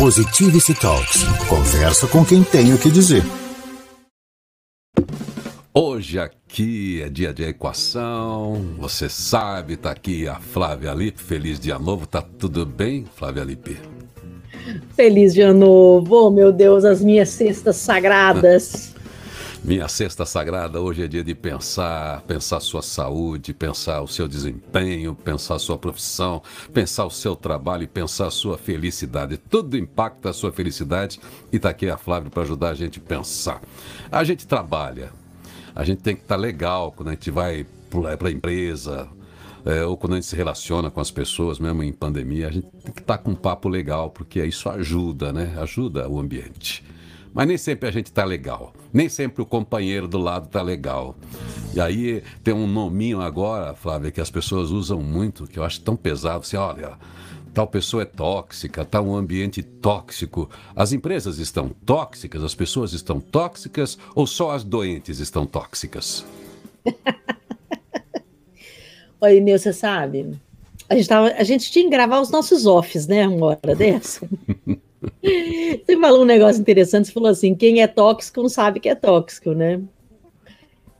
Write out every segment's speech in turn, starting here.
Positivity Talks. Conversa com quem tem o que dizer. Hoje aqui é dia de equação, você sabe, tá aqui a Flávia Lippe, feliz dia novo, tá tudo bem, Flávia Lippe? Feliz dia novo, oh meu Deus, as minhas cestas sagradas. Minha cesta sagrada hoje é dia de pensar, pensar sua saúde, pensar o seu desempenho, pensar sua profissão, pensar o seu trabalho e pensar sua felicidade. Tudo impacta a sua felicidade e está aqui a Flávia para ajudar a gente a pensar. A gente trabalha, a gente tem que estar tá legal quando a gente vai para a empresa, é, ou quando a gente se relaciona com as pessoas, mesmo em pandemia, a gente tem que estar tá com um papo legal, porque isso ajuda, né? Ajuda o ambiente. Mas nem sempre a gente está legal. Nem sempre o companheiro do lado está legal. E aí tem um nominho agora, Flávia, que as pessoas usam muito, que eu acho tão pesado. Assim, olha, tal pessoa é tóxica, está um ambiente tóxico. As empresas estão tóxicas, as pessoas estão tóxicas ou só as doentes estão tóxicas? Oi, Nil, você sabe? A gente, tava, a gente tinha que gravar os nossos offs, né? Uma hora dessa. Você falou um negócio interessante, você falou assim, quem é tóxico não sabe que é tóxico, né?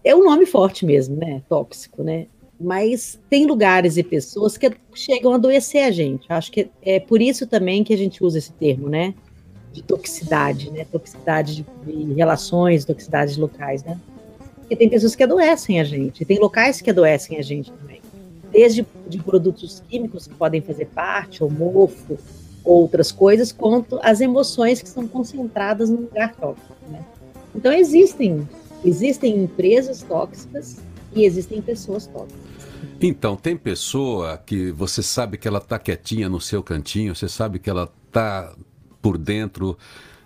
É um nome forte mesmo, né? Tóxico, né? Mas tem lugares e pessoas que chegam a adoecer a gente. Acho que é por isso também que a gente usa esse termo, né? De toxicidade, né? Toxicidade de relações, toxicidade de locais, né? Porque tem pessoas que adoecem a gente, tem locais que adoecem a gente também. Desde de produtos químicos que podem fazer parte, ou mofo, outras coisas, quanto as emoções que são concentradas no lugar tóxico. Né? Então existem, existem empresas tóxicas e existem pessoas tóxicas. Então, tem pessoa que você sabe que ela está quietinha no seu cantinho, você sabe que ela está por dentro,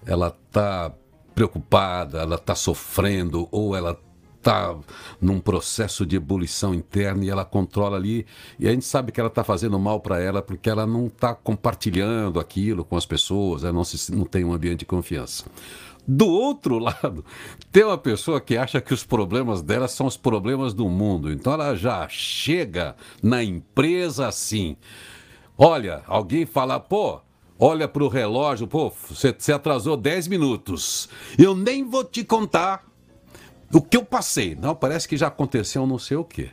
ela está preocupada, ela está sofrendo, ou ela está num processo de ebulição interna e ela controla ali. E a gente sabe que ela está fazendo mal para ela porque ela não está compartilhando aquilo com as pessoas, ela não, se, não tem um ambiente de confiança. Do outro lado, tem uma pessoa que acha que os problemas dela são os problemas do mundo. Então ela já chega na empresa assim. Olha, alguém fala, pô, olha para o relógio, pô, você, atrasou 10 minutos. Eu nem vou te contar o que eu passei. Não, parece que já aconteceu não sei o quê.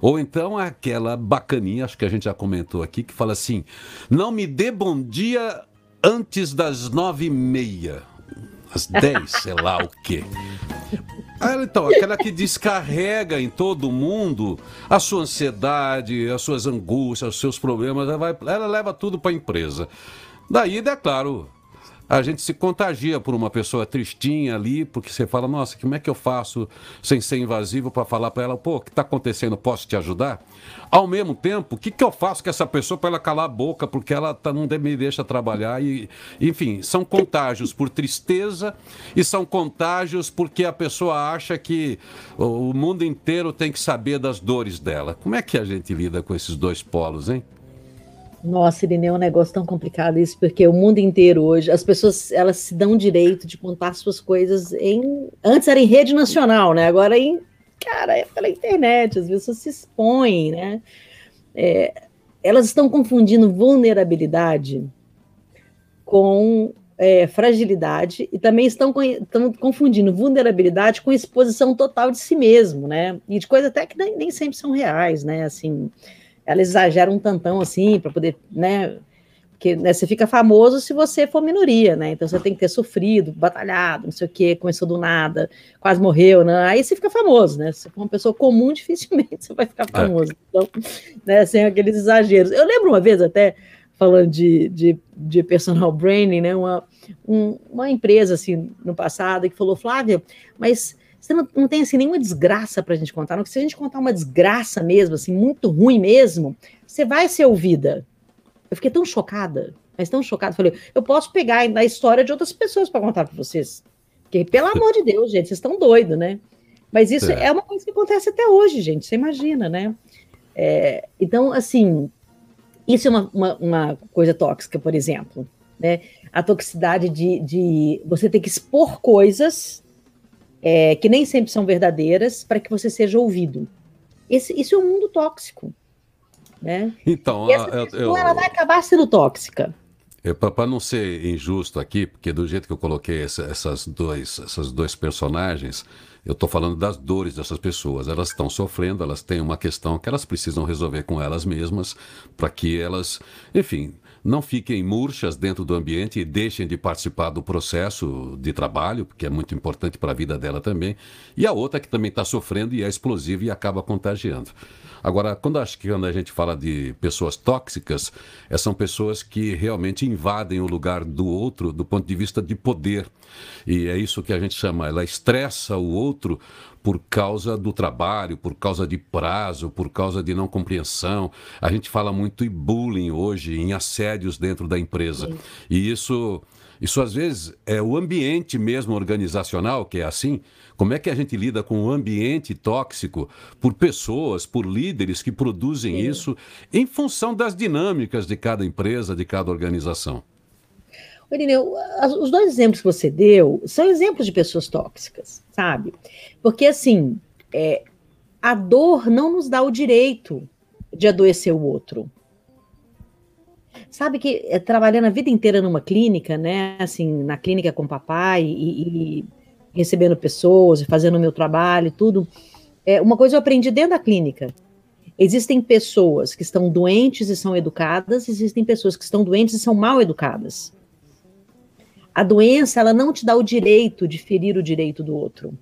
Ou então é aquela bacaninha, acho que a gente já comentou aqui, que fala assim: não me dê bom dia antes das nove e meia. Às dez, sei lá o quê. então, aquela que descarrega em todo mundo a sua ansiedade, as suas angústias, os seus problemas, ela, vai, ela leva tudo para a empresa. Daí, é claro, a gente se contagia por uma pessoa tristinha ali, porque você fala, nossa, como é que eu faço sem ser invasivo para falar para ela, pô, o que está acontecendo, posso te ajudar? Ao mesmo tempo, o que, que eu faço com essa pessoa para ela calar a boca, porque ela tá, não me deixa trabalhar? E, enfim, são contágios por tristeza e são contágios porque a pessoa acha que o mundo inteiro tem que saber das dores dela. Como é que a gente lida com esses dois polos, hein? Nossa, Irineu, é um negócio tão complicado isso, porque o mundo inteiro hoje, as pessoas, elas se dão direito de contar suas coisas em... Antes era em rede nacional, né? Agora em... Cara, é pela internet, as pessoas se expõem, né? É, elas estão confundindo vulnerabilidade com é, fragilidade e também estão, estão, confundindo vulnerabilidade com exposição total de si mesmo, né? E de coisas até que nem, nem sempre são reais, né? Assim ela exagera um tantão assim, para poder, né? Porque né, você fica famoso se você for minoria, né? Então você tem que ter sofrido, batalhado, não sei o quê, começou do nada, quase morreu, né? Aí você fica famoso, né? Se for uma pessoa comum, dificilmente você vai ficar famoso. Então, né, sem aqueles exageros. Eu lembro uma vez até, falando de, de, de personal branding, né? Uma, um, uma empresa assim no passado que falou, Flávia, mas você não, não tem assim nenhuma desgraça para a gente contar, não. Se a gente contar uma desgraça mesmo, assim, muito ruim mesmo, você vai ser ouvida. Eu fiquei tão chocada, mas tão chocada. Falei, eu posso pegar a história de outras pessoas para contar para vocês. Porque, pelo amor de Deus, gente, vocês estão doidos, né? Mas isso é. é. uma coisa que acontece até hoje, gente. Você imagina, né? É, então, assim, isso é uma, uma, uma, coisa tóxica, por exemplo. Né? A toxicidade de, de você ter que expor coisas é, que nem sempre são verdadeiras, para que você seja ouvido. Esse, isso é um mundo tóxico. Né? Então, essa eu, eu, ela vai acabar sendo tóxica. Para não ser injusto aqui, porque do jeito que eu coloquei essa, essas, dois, essas dois personagens, eu estou falando das dores dessas pessoas. Elas estão sofrendo, elas têm uma questão que elas precisam resolver com elas mesmas, para que elas, enfim, não fiquem murchas dentro do ambiente e deixem de participar do processo de trabalho, porque é muito importante para a vida dela também. E a outra que também está sofrendo e é explosiva e acaba contagiando. Agora, quando, a gente fala de pessoas tóxicas, é, são pessoas que realmente invadem o lugar do outro do ponto de vista de poder. E é isso que a gente chama, ela estressa o outro por causa do trabalho, por causa de prazo, por causa de não compreensão. A gente fala muito em bullying hoje, em assédios dentro da empresa. Sim. E isso, isso às vezes é o ambiente mesmo organizacional que é assim. Como é que a gente lida com o ambiente tóxico por pessoas, por líderes que produzem Sim. isso em função das dinâmicas de cada empresa, de cada organização? Irineu, os dois exemplos que você deu são exemplos de pessoas tóxicas, sabe? Porque, assim, é, a dor não nos dá o direito de adoecer o outro. Sabe que é, trabalhando a vida inteira numa clínica, né? Assim, na clínica com papai e, e recebendo pessoas fazendo o meu trabalho e tudo. É, uma coisa eu aprendi dentro da clínica. Existem pessoas que estão doentes e são educadas, existem pessoas que estão doentes e são mal educadas. A doença, ela não te dá o direito de ferir o direito do outro.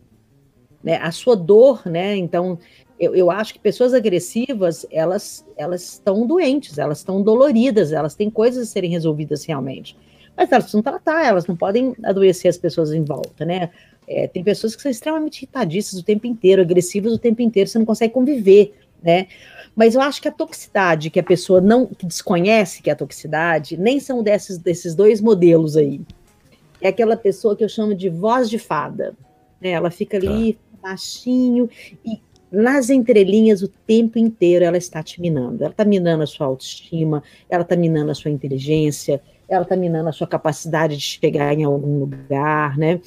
Né? A sua dor, né? Então, eu, eu acho que pessoas agressivas, elas, elas estão doentes, elas estão doloridas, elas têm coisas a serem resolvidas realmente. Mas elas precisam tratar, elas não podem adoecer as pessoas em volta, né? É, tem pessoas que são extremamente irritadiças o tempo inteiro, agressivas o tempo inteiro, você não consegue conviver, né? Mas eu acho que a toxicidade que a pessoa não que desconhece que é a toxicidade, nem são desses, desses dois modelos aí é aquela pessoa que eu chamo de voz de fada. Né? Ela fica ali tá. baixinho e nas entrelinhas o tempo inteiro ela está te minando. Ela está minando a sua autoestima, ela está minando a sua inteligência, ela está minando a sua capacidade de chegar em algum lugar, né?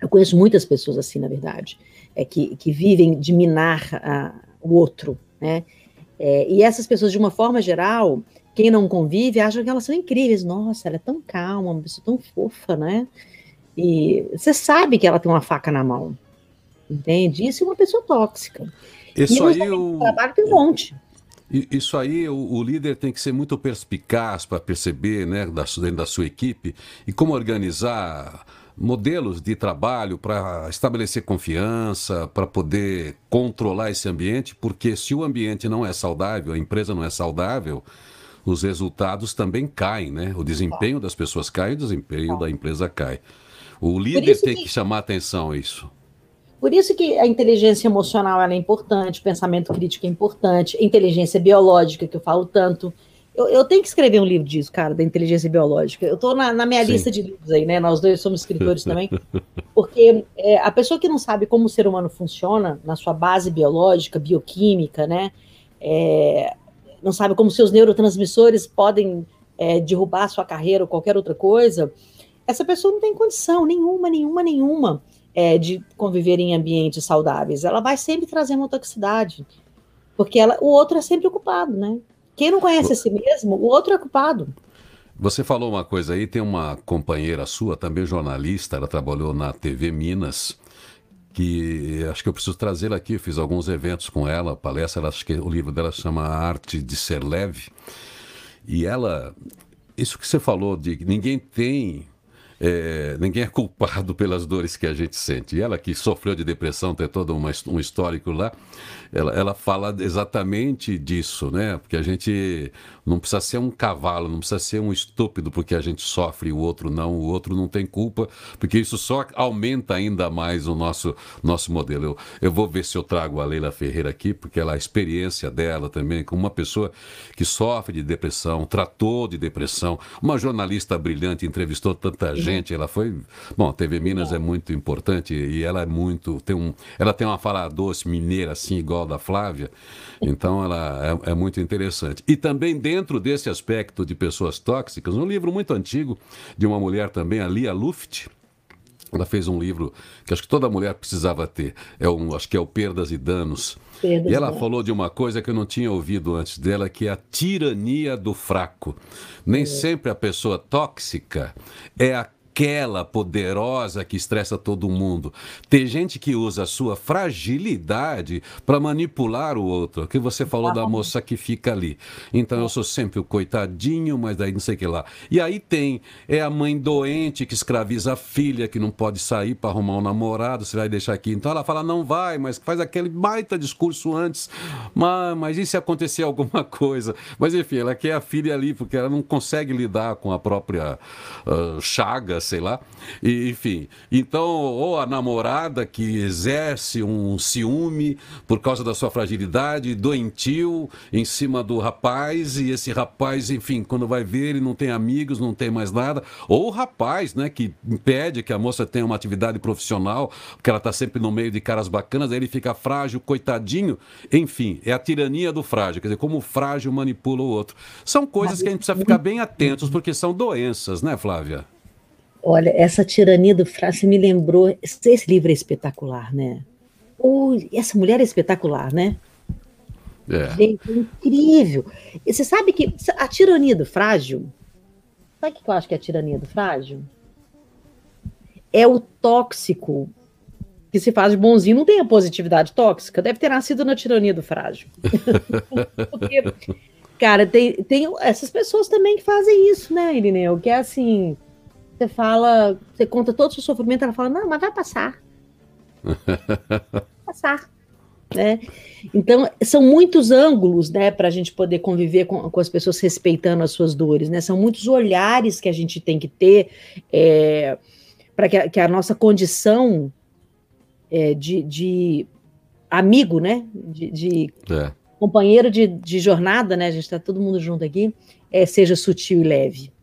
Eu conheço muitas pessoas assim, na verdade, é, que, que vivem de minar a, o outro, né? É, e essas pessoas, de uma forma geral, quem não convive acha que elas são incríveis. Nossa, ela é tão calma, uma pessoa tão fofa, né? E você sabe que ela tem uma faca na mão. Entende? Isso é uma pessoa tóxica. Isso aí o trabalho tem um monte. Isso aí, o, o, líder tem que ser muito perspicaz para perceber, né, da, dentro da sua equipe, e como organizar modelos de trabalho para estabelecer confiança, para poder controlar esse ambiente, porque se o ambiente não é saudável, a empresa não é saudável, os resultados também caem, né? O desempenho das pessoas cai, o desempenho da empresa cai. O líder tem que... que chamar atenção a isso. Por isso que a inteligência emocional é importante, o pensamento crítico é importante, a inteligência biológica, que eu falo tanto. Eu, eu, tenho que escrever um livro disso, cara, da inteligência biológica. Eu estou na, na, minha Sim. lista de livros aí, né? Nós dois somos escritores também. Porque é, a pessoa que não sabe como o ser humano funciona, na sua base biológica, bioquímica, né? É, não sabe como seus neurotransmissores podem é, derrubar a sua carreira ou qualquer outra coisa, essa pessoa não tem condição nenhuma, nenhuma, nenhuma é, de conviver em ambientes saudáveis. Ela vai sempre trazer uma toxicidade, porque ela, o outro é sempre ocupado, né? Quem não conhece a si mesmo, o outro é ocupado. Você falou uma coisa aí, tem uma companheira sua, também jornalista, ela trabalhou na TV Minas, que acho que eu preciso trazê-la aqui. Eu fiz alguns eventos com ela, palestra. Acho que o livro dela chama A Arte de Ser Leve. E ela, isso que você falou de ninguém tem é, ninguém é culpado pelas dores que a gente sente. E ela que sofreu de depressão, tem todo uma, um histórico lá, ela, ela fala exatamente disso, né? Porque a gente não precisa ser um cavalo, não precisa ser um estúpido porque a gente sofre e o outro não, o outro não tem culpa, porque isso só aumenta ainda mais o nosso, nosso modelo. Eu, eu vou ver se eu trago a Leila Ferreira aqui, porque ela, a experiência dela também, como uma pessoa que sofre de depressão, tratou de depressão, uma jornalista brilhante, entrevistou tanta gente, ela foi. Bom, a TV Minas é muito importante e ela é muito. Tem um, ela tem uma fala doce mineira, assim, igual da Flávia, então ela é, é muito interessante. E também dentro desse aspecto de pessoas tóxicas, um livro muito antigo de uma mulher também, a Lia Luft, ela fez um livro que acho que toda mulher precisava ter. É um, acho que é o Perdas e Danos. Perdas e ela Danos. falou de uma coisa que eu não tinha ouvido antes dela, que é a tirania do fraco. Nem sempre a pessoa tóxica é a aquela poderosa que estressa todo mundo. Tem gente que usa a sua fragilidade para manipular o outro. Que você falou da moça que fica ali. Então eu sou sempre o coitadinho, mas daí não sei o que lá. E aí tem é a mãe doente que escraviza a filha que não pode sair para arrumar um namorado, você vai deixar aqui. Então ela fala não vai, mas faz aquele baita discurso antes. Mas, mas e se acontecer alguma coisa? Mas enfim, ela quer a filha ali porque ela não consegue lidar com a própria uh, chaga sei lá. E, enfim, então, ou a namorada que exerce um ciúme por causa da sua fragilidade, doentio em cima do rapaz, e esse rapaz, enfim, quando vai ver, ele não tem amigos, não tem mais nada. Ou o rapaz, né, que impede que a moça tenha uma atividade profissional, porque ela está sempre no meio de caras bacanas, aí ele fica frágil, coitadinho. Enfim, é a tirania do frágil, quer dizer, como o frágil manipula o outro. São coisas que a gente precisa ficar bem atentos, porque são doenças, né, Flávia? Olha, essa tirania do frase me lembrou. Esse livro é espetacular, né? Oh, essa mulher é espetacular, né? É. Gente, é incrível. E você sabe que a tirania do frágil. Sabe o que eu acho que é a tirania do frágil? É o tóxico que se faz de bonzinho. Não tem a positividade tóxica. Deve ter nascido na tirania do frágil. Porque, cara, tem, tem essas pessoas também que fazem isso, né, Irineu? Que é assim você fala, você conta todo o seu sofrimento, ela fala, não, mas vai passar. vai passar. Né? Então, são muitos ângulos né, para a gente poder conviver com, com, as pessoas respeitando as suas dores. Né? São muitos olhares que a gente tem que ter é, para que, que, a nossa condição é, de, de, amigo, né? de, de é. companheiro de, de, jornada, né? a gente está todo mundo junto aqui, é, seja sutil e leve.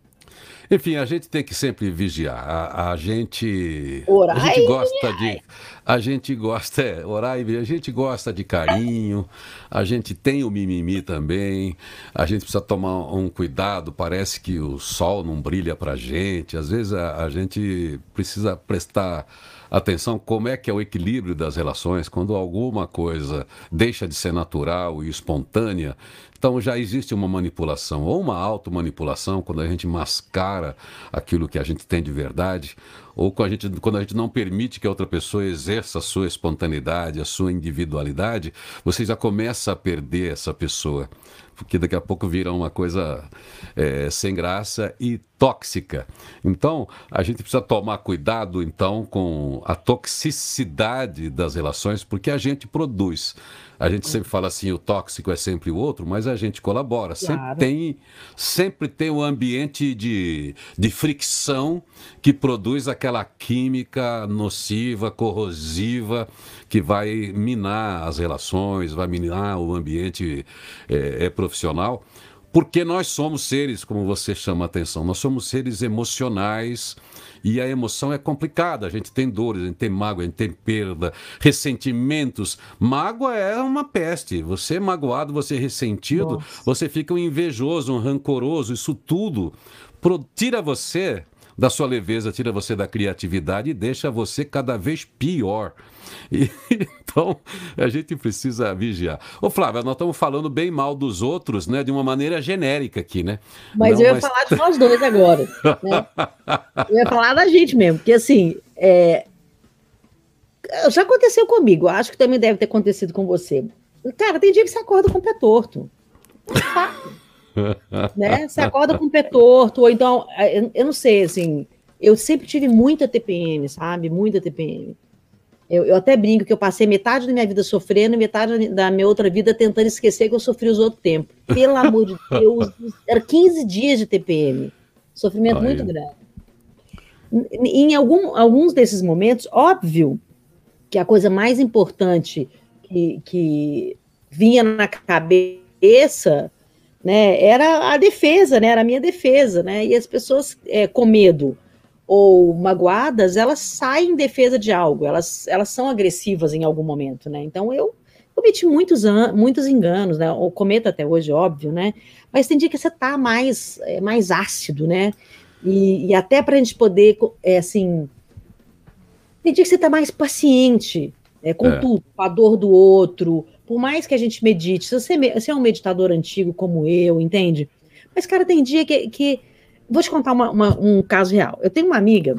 Enfim, a gente tem que sempre vigiar. A, a gente. Orar a gente gosta de. A gente gosta, é, orar e a gente gosta de carinho, a gente tem o mimimi também, a gente precisa tomar um cuidado, parece que o sol não brilha pra gente, às vezes a, a gente precisa prestar atenção como é que é o equilíbrio das relações, quando alguma coisa deixa de ser natural e espontânea, então já existe uma manipulação, ou uma automanipulação, quando a gente mascara aquilo que a gente tem de verdade, ou quando a, gente, quando a gente não permite que a outra pessoa exerça a sua espontaneidade, a sua individualidade, você já começa a perder essa pessoa. Porque daqui a pouco vira uma coisa é, sem graça e tóxica. Então, a gente precisa tomar cuidado, então, com a toxicidade das relações, porque a gente produz. A gente sempre fala assim, o tóxico é sempre o outro, mas a gente colabora. Claro. Sempre tem, sempre tem um ambiente de, de fricção que produz aquela química nociva, corrosiva, que vai minar as relações, vai minar o ambiente é, é profissional. Porque nós somos seres, como você chama a atenção, nós somos seres emocionais e a emoção é complicada. A gente tem dores, a gente tem mágoa, a gente tem perda, ressentimentos. Mágoa é uma peste. Você é magoado, você é ressentido, Nossa. você fica um invejoso, um rancoroso. Isso tudo tira você da sua leveza, tira você da criatividade e deixa você cada vez pior. E, então, a gente precisa vigiar. Ô, Flávia, nós estamos falando bem mal dos outros, né? De uma maneira genérica aqui, né? Mas Não, eu ia mas... falar de nós dois agora. Né? eu ia falar da gente mesmo, porque assim, é... já aconteceu comigo, acho que também deve ter acontecido com você. Cara, tem dia que você acorda com o pé torto. Né? Você acorda com o pé torto, ou então, eu, eu não sei, assim, eu sempre tive muita TPM, sabe? Muita TPM. Eu, eu, até brinco que eu passei metade da minha vida sofrendo e metade da minha outra vida tentando esquecer que eu sofri os outros tempos. Pelo amor de Deus, era 15 dias de TPM. Sofrimento Ai. muito grande. Em algum, alguns desses momentos, óbvio que a coisa mais importante que, que vinha na cabeça né, era a defesa, né, era a minha defesa, né, e as pessoas é, com medo ou magoadas, elas saem em defesa de algo, elas, elas são agressivas em algum momento, né? Então eu cometi muitos, muitos enganos, né? Ou cometo até hoje, óbvio, né? Mas tem dia que você tá mais, é, mais ácido, né? E, e até para a gente poder, é, assim, Tem dia que você está mais paciente é, com é. tudo, com a dor do outro. Por mais que a gente medite, se você, você é um meditador antigo como eu, entende? Mas, cara, tem dia que. que... Vou te contar uma, uma, um caso real. Eu tenho uma amiga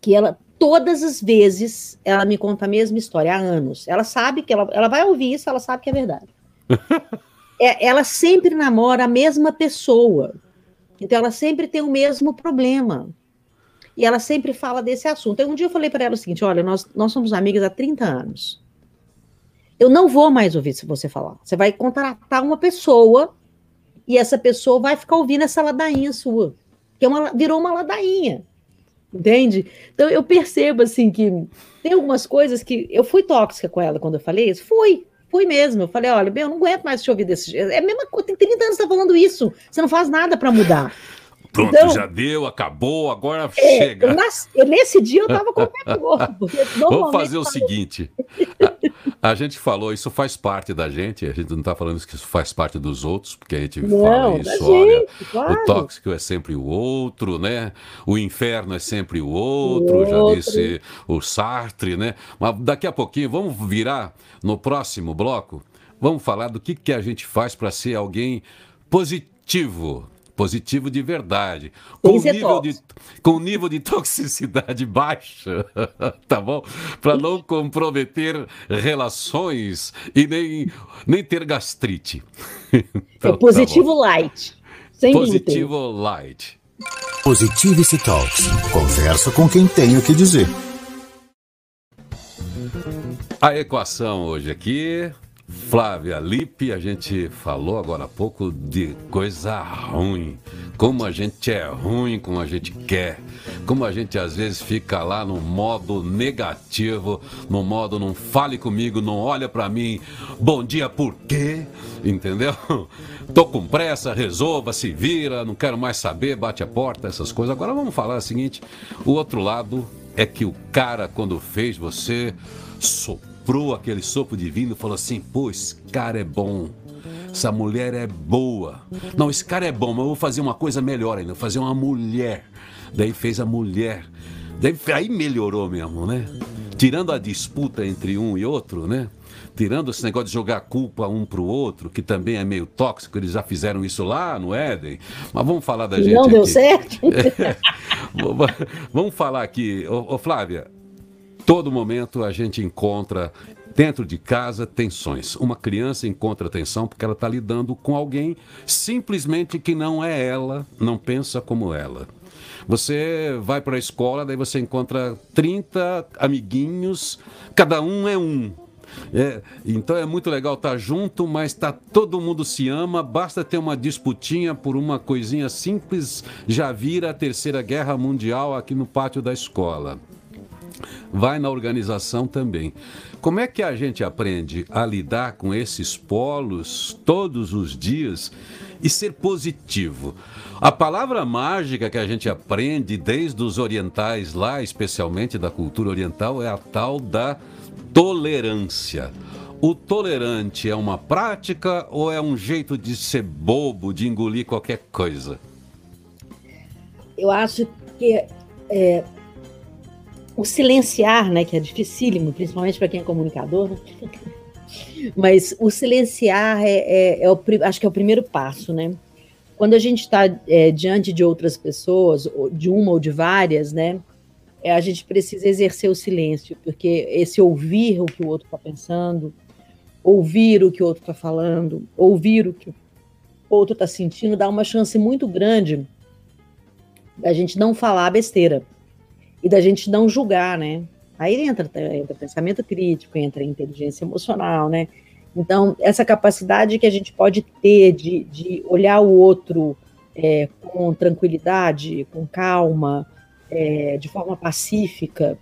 que ela, todas as vezes, ela me conta a mesma história há anos. Ela sabe que ela, ela vai ouvir isso, ela sabe que é verdade. é, ela sempre namora a mesma pessoa. Então, ela sempre tem o mesmo problema. E ela sempre fala desse assunto. Então, um dia eu falei para ela o seguinte: olha, nós, nós somos amigas há 30 anos. Eu não vou mais ouvir se você falar. Você vai contratar uma pessoa e essa pessoa vai ficar ouvindo essa ladainha sua. Que é uma, virou uma ladainha. Entende? Então eu percebo assim que tem algumas coisas que eu fui tóxica com ela quando eu falei isso. Fui, fui mesmo. Eu falei, olha, bem, eu não aguento mais te ouvir desse jeito. É a mesma coisa, tem 30 anos que tá falando isso. Você não faz nada para mudar. Pronto, então, já deu, acabou, agora é, chega. Eu nesse dia eu tava com o pé Vamos fazer o seguinte: a, a, gente falou, isso faz parte da gente, a gente não está falando que isso faz parte dos outros, porque a gente não, fala isso, gente, olha, claro. o tóxico é sempre o outro, né? O inferno é sempre o outro, o já outro. disse o Sartre, né? Mas daqui a pouquinho, vamos virar no próximo bloco, vamos falar do que, que a gente faz para ser alguém positivo positivo de verdade, com nível de, com nível de toxicidade baixa, tá bom? Para não comprometer relações e nem, nem ter gastrite. Então, é positivo tá light. Sem positivo glúten. light. Positivity Talks. Conversa com quem tem o que dizer. A equação hoje aqui Flávia Lippe, a gente falou agora há pouco de coisa ruim. Como a gente é ruim, como a gente quer. Como a gente às vezes fica lá no modo negativo, no modo não fale comigo, não olha para mim. Bom dia, por quê? Entendeu? Tô com pressa, resolva, se vira, não quero mais saber, bate a porta, essas coisas. Agora vamos falar o seguinte: o outro lado é que o cara, quando fez você, socorro soprou aquele sopro divino e falou assim: pô, esse cara é bom. Essa mulher é boa. Não, esse cara é bom, mas eu vou fazer uma coisa melhor ainda, vou fazer uma mulher. Daí fez a mulher. Daí, aí melhorou mesmo, né? Tirando a disputa entre um e outro, né? Tirando esse negócio de jogar culpa um pro outro, que também é meio tóxico, eles já fizeram isso lá no Éden. Mas vamos falar da gente. Não deu certo? É, vamos falar aqui. Ô, ô Flávia, todo momento a gente encontra dentro de casa tensões. Uma criança encontra tensão porque ela está lidando com alguém simplesmente que não é ela, não pensa como ela. Você vai para a escola, daí você encontra 30 amiguinhos, cada um é um. É, então é muito legal estar tá junto, mas tá, todo mundo se ama, basta ter uma disputinha por uma coisinha simples, já vira a terceira guerra mundial aqui no pátio da escola vai na organização também. Como é que a gente aprende a lidar com esses polos todos os dias e ser positivo? A palavra mágica que a gente aprende desde os orientais lá, especialmente da cultura oriental, é a tal da tolerância. O tolerante é uma prática ou é um jeito de ser bobo, de engolir qualquer coisa? Eu acho que é, o silenciar, né, que é dificílimo, principalmente para quem é comunicador, né? mas o silenciar é, é, é, o, acho que é o primeiro passo, né? Quando a gente está é, diante de outras pessoas, de uma ou de várias, né, é, a gente precisa exercer o silêncio, porque esse ouvir o que o outro está pensando, ouvir o que o outro está falando, ouvir o que o outro está sentindo, dá uma chance muito grande da gente não falar besteira e da gente não julgar, né? Aí entra, entra pensamento crítico, entra inteligência emocional, né? Então, essa capacidade que a gente pode ter de, de olhar o outro é, com tranquilidade, com calma, é, de forma pacífica,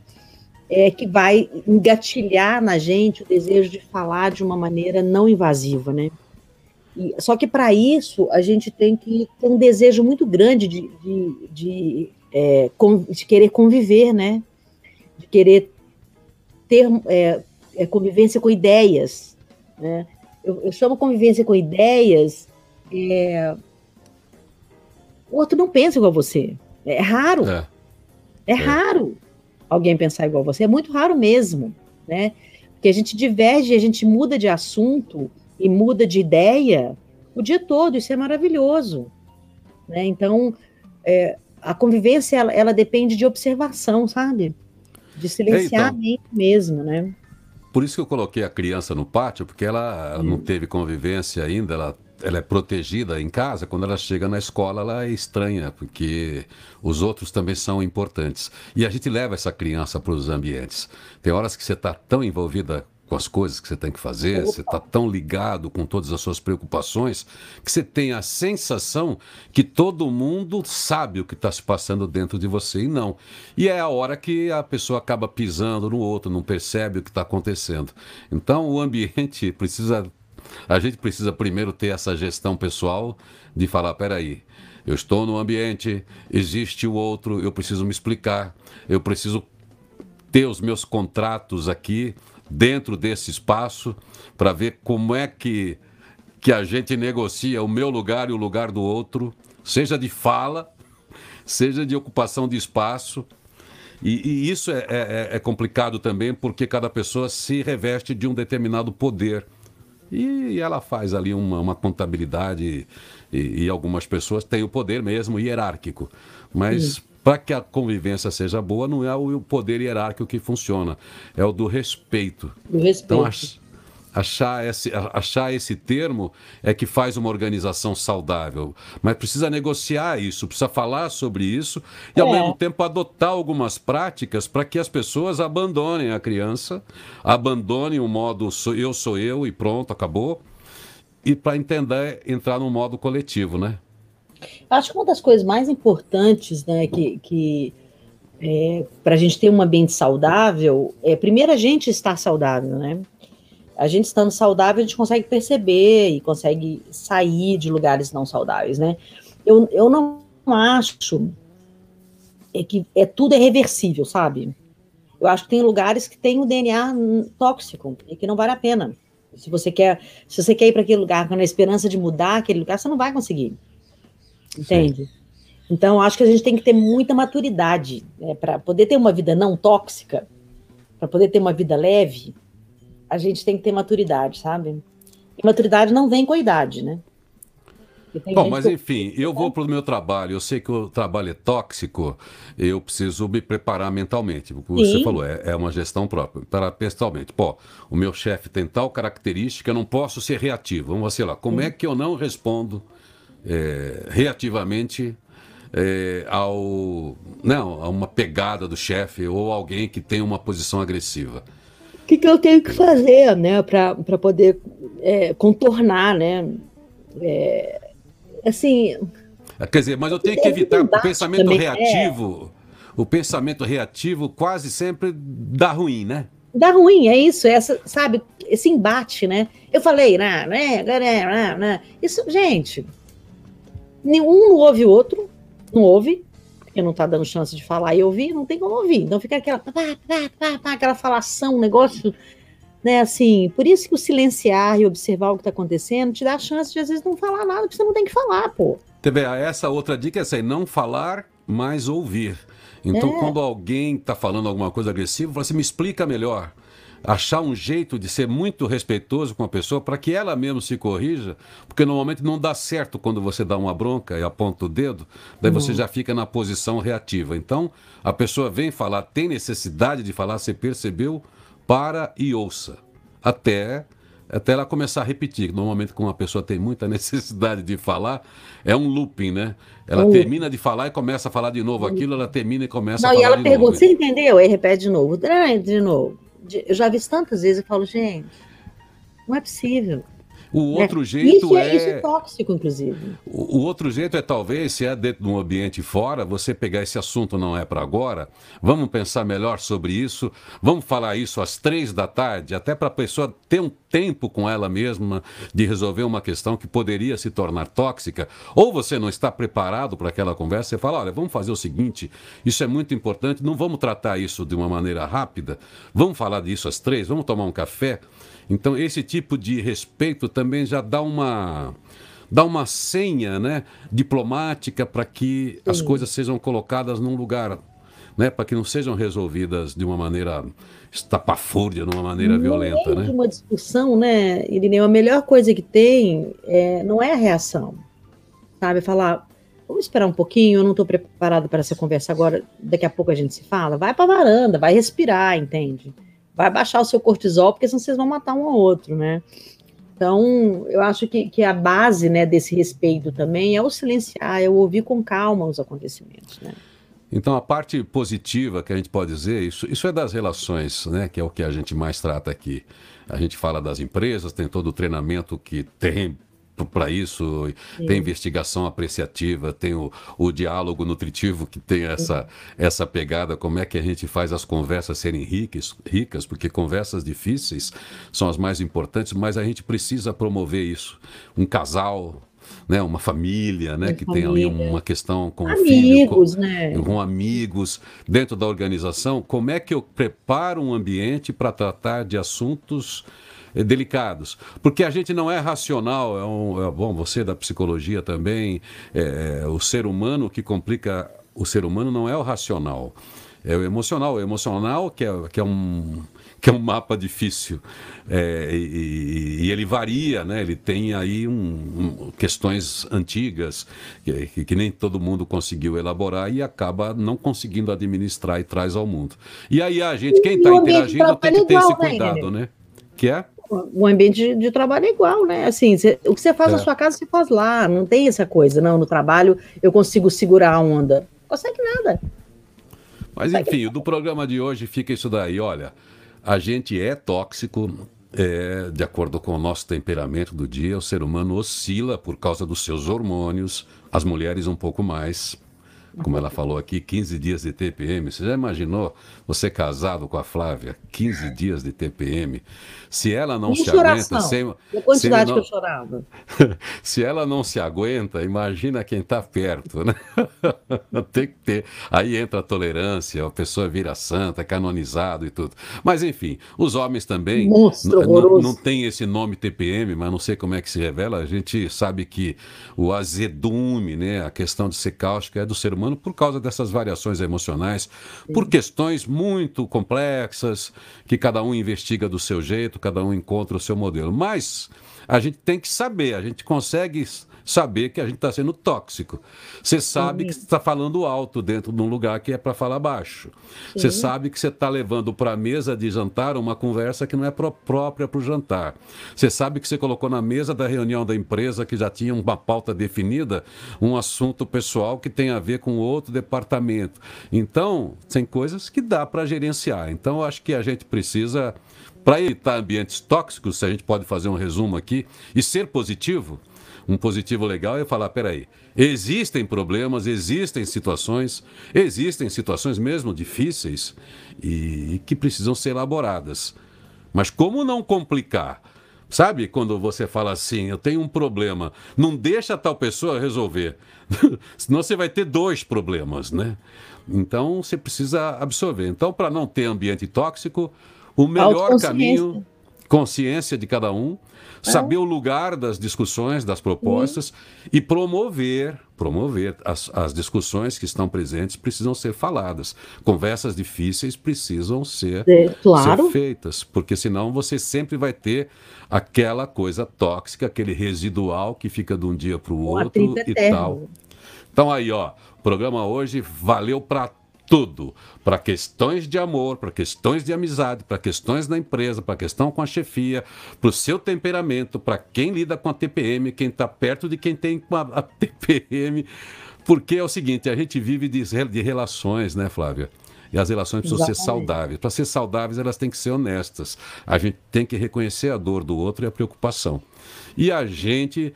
é que vai engatilhar na gente o desejo de falar de uma maneira não invasiva, né? E, só que para isso a gente tem que ter um desejo muito grande de, de, de é, de querer conviver, né? De querer ter é, é, convivência com ideias. Né? Eu, eu, chamo convivência com ideias. É, o outro não pensa igual você. É raro. É, é, raro. alguém pensar igual você. É muito raro mesmo, né? Porque a gente diverge, a gente muda de assunto e muda de ideia o dia todo. Isso é maravilhoso, né? Então, é, a convivência ela, ela, depende de observação, sabe? De silenciar então, mesmo, né? Por isso que eu coloquei a criança no pátio, porque ela, ela não teve convivência ainda, ela, ela é protegida em casa. Quando ela chega na escola, ela é estranha, porque os outros também são importantes. E a gente leva essa criança para os ambientes. Tem horas que você está tão envolvida com as coisas que você tem que fazer, Opa. você está tão ligado com todas as suas preocupações, que você tem a sensação que todo mundo sabe o que está se passando dentro de você e não. E é a hora que a pessoa acaba pisando no outro, não percebe o que está acontecendo. Então o ambiente precisa. A gente precisa primeiro ter essa gestão pessoal de falar: peraí, eu estou no ambiente, existe o outro, eu preciso me explicar, eu preciso ter os meus contratos aqui dentro desse espaço para ver como é que, que a gente negocia o meu lugar e o lugar do outro, seja de fala, seja de ocupação de espaço. E, e isso é, é, é, complicado também porque cada pessoa se reveste de um determinado poder. E ela faz ali uma, uma contabilidade, e, e, algumas pessoas têm o poder mesmo hierárquico. Mas para que a convivência seja boa, não é o poder hierárquico que funciona, é o do respeito. Do respeito. Então, achar esse, achar esse termo é que faz uma organização saudável. Mas precisa negociar isso, precisa falar sobre isso e, ao é. mesmo tempo, adotar algumas práticas para que as pessoas abandonem a criança, abandonem o modo eu sou eu e pronto, acabou. E para entender, entrar no modo coletivo, né? Acho que uma das coisas mais importantes, né, que, que é, para a gente ter um ambiente saudável, é primeiro a gente estar saudável, né? A gente estando saudável, a gente consegue perceber e consegue sair de lugares não saudáveis, né? Eu, eu não acho é que é tudo é reversível, sabe? Eu acho que tem lugares que tem o DNA tóxico e que não vale a pena. Se você quer, se você quer ir para aquele lugar com a esperança de mudar aquele lugar, você não vai conseguir. Entende? Sim. Então, acho que a gente tem que ter muita maturidade né, para poder ter uma vida não tóxica, para poder ter uma vida leve. A gente tem que ter maturidade, sabe? E maturidade não vem com a idade, né? Bom, mas enfim, eu vou para o meu trabalho, eu sei que o trabalho é tóxico, eu preciso me preparar mentalmente. O que você falou, é, é, uma gestão própria, para pessoalmente. Pô, o meu chefe tem tal característica, eu não posso ser reativo. Vamos sei lá, como é que eu não respondo é, reativamente é, ao não a uma pegada do chefe ou alguém que tem uma posição agressiva. O que, que eu tenho que fazer, né, para poder é, contornar, né? É, assim. Quer dizer, mas eu tenho que evitar o pensamento também, é. reativo. O pensamento reativo quase sempre dá ruim, né? Dá ruim, é isso, essa, sabe, esse embate, né? Eu falei, né, né, né, né, isso, gente, nenhum não ouve o outro, não ouve, porque não está dando chance de falar e ouvir, não tem como ouvir. Então fica aquela, pá, pá, pá, aquela falação, um negócio, né, assim, por isso que o silenciar e observar o que está acontecendo te dá a chance de às vezes não falar nada, porque você não tem que falar, pô. TV, essa outra dica é essa aí, não falar, mas ouvir. Então, é. quando alguém está falando alguma coisa agressiva, você assim, me explica melhor achar um jeito de ser muito respeitoso com a pessoa para que ela mesmo se corrija, porque normalmente não dá certo quando você dá uma bronca e aponta o dedo, daí você uhum. já fica na posição reativa. Então, a pessoa vem falar, tem necessidade de falar, você percebeu, para e ouça. Até até ela começar a repetir. Normalmente, quando uma pessoa tem muita necessidade de falar, é um looping, né? Ela uhum. termina de falar e começa a falar de novo aquilo, ela termina e começa Não, a falar novo. Não, e ela pergunta, você entendeu? Aí repete de novo, de novo eu já vi tantas vezes, eu falo, gente, não é possível. O né? outro jeito isso é, é... Isso é tóxico, inclusive. O, o, outro jeito é, talvez, se é dentro de um ambiente fora, você pegar esse assunto não é para agora, vamos pensar melhor sobre isso, vamos falar isso às três da tarde, até para a pessoa ter um tempo com ela mesma de resolver uma questão que poderia se tornar tóxica, ou você não está preparado para aquela conversa, você fala, olha, vamos fazer o seguinte, isso é muito importante, não vamos tratar isso de uma maneira rápida, vamos falar disso às três, vamos tomar um café, então, esse tipo de respeito também já dá uma dá uma senha né, diplomática para que as coisas sejam colocadas num lugar né, para que não sejam resolvidas de uma maneira estapafúrdia, de uma maneira violenta. Né? uma discussão, né, Irineu, a melhor coisa que tem é, não é a reação, sabe? Falar, vamos esperar um pouquinho, eu não estou preparado para essa conversa agora, daqui a pouco a gente se fala. Vai para a varanda, vai respirar, entende? Vai baixar o seu cortisol, porque senão vocês vão matar um ao outro, né? Então, eu acho que, que a base né, desse respeito também é o silenciar, é o ouvir com calma os acontecimentos, né? Então, a parte positiva que a gente pode dizer, isso, isso é das relações, né, que é o que a gente mais trata aqui. A gente fala das empresas, tem todo o treinamento que tem para isso, Sim. tem investigação apreciativa, tem o, o diálogo nutritivo que tem essa, essa pegada, como é que a gente faz as conversas serem ricas, ricas, porque conversas difíceis são as mais importantes, mas a gente precisa promover isso. Um casal, né, uma família, né, que família. tem ali uma questão com amigos, filho, com, né? com amigos dentro da organização. Como é que eu preparo um ambiente para tratar de assuntos delicados. Porque a gente não é racional, é, um, é bom, você da psicologia também, é, é, o ser humano que complica o ser humano não é o racional, é o emocional. O emocional que é, que é um que é um mapa difícil é, e, e, ele varia, né? Ele tem aí um, um, questões antigas que, que, nem todo mundo conseguiu elaborar e acaba não conseguindo administrar e traz ao mundo. E aí a gente, quem está interagindo, tem que ter esse né, cuidado, né? Que é? O ambiente de, de, trabalho é igual, né? Assim, cê, o que você faz é. na sua casa, você faz lá. Não tem essa coisa, não. No trabalho eu consigo segurar a onda. Consegue nada. Mas enfim, do programa de hoje fica isso daí. Olha, a gente é tóxico, é, de acordo com o nosso temperamento do dia. O ser humano oscila por causa dos seus hormônios, as mulheres um pouco mais como ela falou aqui, 15 dias de TPM. Você já imaginou você casado com a Flávia, 15 dias de TPM? Se ela não se aguenta, sem, a quantidade não, que eu chorava. se ela não se aguenta, imagina quem está perto, né? Tem que ter. Aí entra a tolerância, a pessoa vira santa, canonizado e tudo. Mas enfim, os homens também não tem esse nome TPM, mas não sei como é que se revela. A gente sabe que o azedume, né, a questão de ser cáustico é do ser humano humano por causa dessas variações emocionais, por questões muito complexas, que cada um investiga do seu jeito, cada um encontra o seu modelo. Mas a gente tem que saber, a gente consegue saber que a gente está sendo tóxico. Você sabe Sim. que está falando alto dentro de um lugar que é para falar baixo. Você sabe que você está levando para a mesa de jantar uma conversa que não é própria para o jantar. Você sabe que você colocou na mesa da reunião da empresa que já tinha uma pauta definida, um assunto pessoal que tem a ver com outro departamento. Então, tem coisas que dá para gerenciar. Então, acho que a gente precisa para evitar ambientes tóxicos, se a gente pode fazer um resumo aqui, e ser positivo, um positivo legal é falar: peraí, existem problemas, existem situações, existem situações mesmo difíceis e que precisam ser elaboradas. Mas como não complicar? Sabe quando você fala assim, eu tenho um problema, não deixa tal pessoa resolver, senão você vai ter dois problemas, né? Então você precisa absorver. Então, para não ter ambiente tóxico, o melhor caminho, consciência de cada um, é. saber o lugar das discussões, das propostas uhum. e promover, promover as, as discussões que estão presentes precisam ser faladas. Conversas difíceis precisam ser, é, claro. ser feitas, porque senão você sempre vai ter aquela coisa tóxica, aquele residual que fica de um dia para o outro e tal. Então aí, ó, o programa hoje valeu para tudo. Para questões de amor, para questões de amizade, para questões da empresa, para questão com a chefia, para o seu temperamento, para quem lida com a TPM, quem está perto de quem tem a, a TPM. Porque é o seguinte, a gente vive de, de relações, né, Flávia? E as relações precisam Exatamente. ser saudáveis. Para ser saudáveis, elas têm que ser honestas. A gente tem que reconhecer a dor do outro e a preocupação. E a gente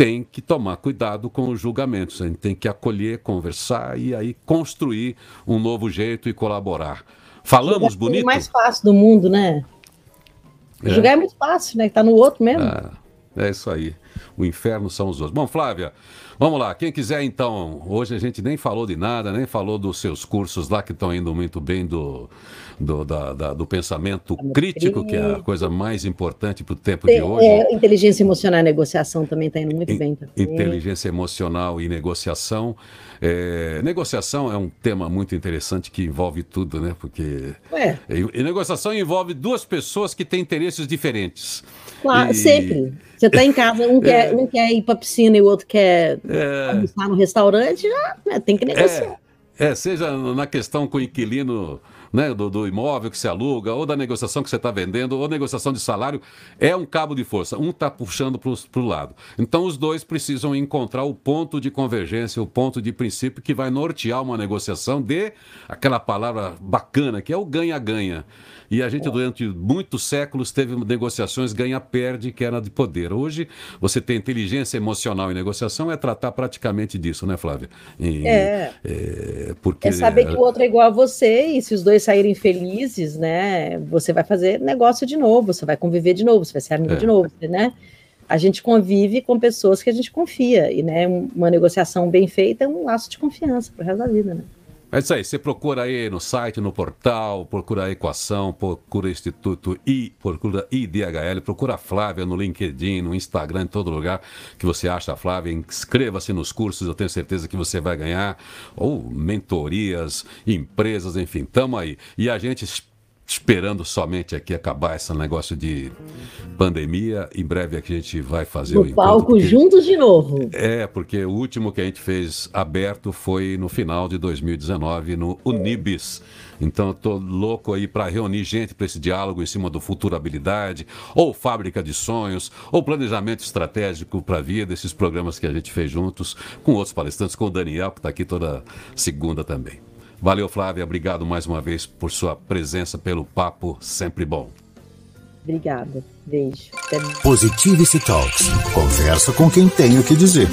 tem que tomar cuidado com os julgamentos. A gente tem que acolher, conversar e aí construir um novo jeito e colaborar. Falamos bonito? É o mais fácil do mundo, né? É. Julgar é muito fácil, né? Está no outro mesmo. É, é isso aí. O inferno são os outros. Bom, Flávia, vamos lá. Quem quiser, então, hoje a gente nem falou de nada, nem falou dos seus cursos lá que estão indo muito bem do, do, da, da, do pensamento crítico, que é a coisa mais importante para o tempo de hoje. É, inteligência emocional e negociação também está indo muito In, bem. Também. Inteligência emocional e negociação. É, negociação é um tema muito interessante que envolve tudo, né? Porque. É. E, e negociação envolve duas pessoas que têm interesses diferentes. Claro, e... sempre. Você está em casa, um quer, é. um quer ir para a piscina e o outro quer é. almoçar no restaurante, já né, tem que negociar. É, é, seja na questão com o inquilino né, do, do, imóvel que se aluga, ou da negociação que você está vendendo, ou negociação de salário, é um cabo de força. Um está puxando para o lado. Então, os dois precisam encontrar o ponto de convergência, o ponto de princípio que vai nortear uma negociação de aquela palavra bacana que é o ganha-ganha. E a gente, durante muitos séculos, teve negociações ganha-perde, que era de poder. Hoje, você tem inteligência emocional em negociação, é tratar praticamente disso, né, Flávia? E, é. é. porque, é saber que o outro é igual a você, e se os dois saírem felizes, né, você vai fazer negócio de novo, você vai conviver de novo, você vai ser amigo é. de novo, né? a gente convive com pessoas que a gente confia. E né, uma negociação bem feita é um laço de confiança para o resto da vida. Né? É isso aí, você procura aí no site, no portal, procura a equação, procura Instituto I, procura IDHL, procura a Flávia no LinkedIn, no Instagram, em todo lugar que você acha a Flávia, inscreva-se nos cursos, eu tenho certeza que você vai ganhar, ou mentorias, empresas, enfim, tamo aí. E a gente esperando somente aqui acabar esse negócio de pandemia. Em breve aqui a gente vai fazer no o palco porque... juntos de novo. É, porque o último que a gente fez aberto foi no final de 2019 no Unibis. Então eu tô louco aí para reunir gente para esse diálogo em cima do futurabilidade, ou fábrica de sonhos, ou planejamento estratégico para a vida, esses programas que a gente fez juntos com outros palestrantes, com o Daniel, que está aqui toda segunda também. Valeu, Flávia. Obrigado mais uma vez por sua presença, pelo papo sempre bom. Obrigada. Beijo. Positivity Talks. Conversa com quem tem o que dizer.